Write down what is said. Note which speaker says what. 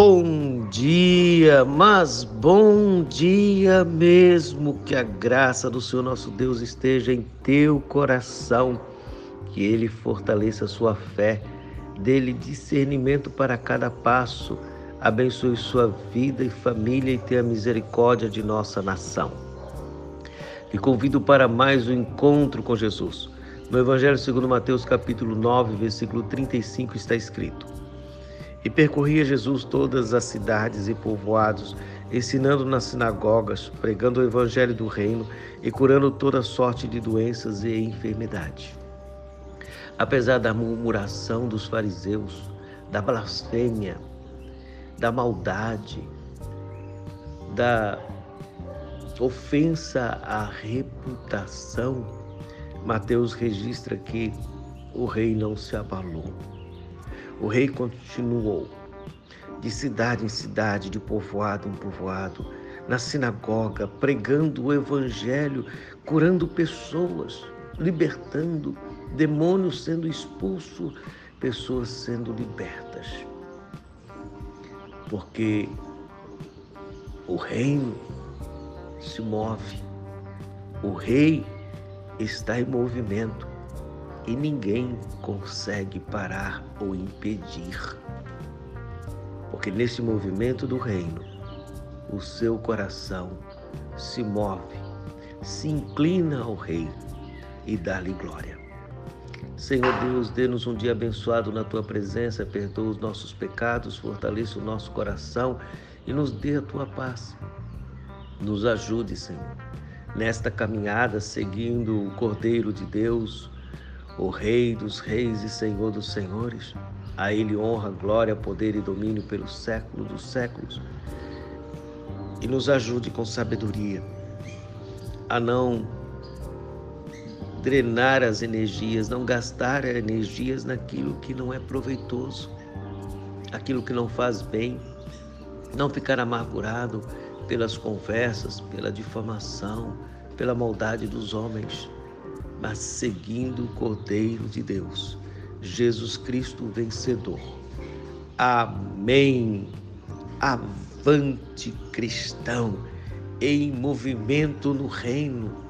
Speaker 1: Bom dia, mas bom dia mesmo. Que a graça do Senhor nosso Deus esteja em teu coração, que Ele fortaleça a sua fé, dele discernimento para cada passo, abençoe sua vida e família e tenha misericórdia de nossa nação. E convido para mais um encontro com Jesus. No Evangelho segundo Mateus capítulo 9, versículo 35 está escrito: e percorria Jesus todas as cidades e povoados, ensinando nas sinagogas, pregando o evangelho do reino e curando toda sorte de doenças e enfermidade. Apesar da murmuração dos fariseus, da blasfêmia, da maldade, da ofensa à reputação, Mateus registra que o rei não se abalou. O rei continuou, de cidade em cidade, de povoado em povoado, na sinagoga, pregando o evangelho, curando pessoas, libertando, demônios sendo expulsos, pessoas sendo libertas. Porque o reino se move, o rei está em movimento e ninguém consegue parar ou impedir. Porque nesse movimento do reino, o seu coração se move, se inclina ao Rei e dá-lhe glória. Senhor Deus, dê-nos um dia abençoado na tua presença, perdoa os nossos pecados, fortaleça o nosso coração e nos dê a tua paz. Nos ajude, Senhor, nesta caminhada seguindo o Cordeiro de Deus o Rei dos Reis e Senhor dos Senhores. A Ele honra, glória, poder e domínio pelos séculos dos séculos. E nos ajude com sabedoria a não drenar as energias, não gastar energias naquilo que não é proveitoso, aquilo que não faz bem, não ficar amargurado pelas conversas, pela difamação, pela maldade dos homens mas seguindo o Cordeiro de Deus, Jesus Cristo vencedor. Amém. Avante cristão, em movimento no reino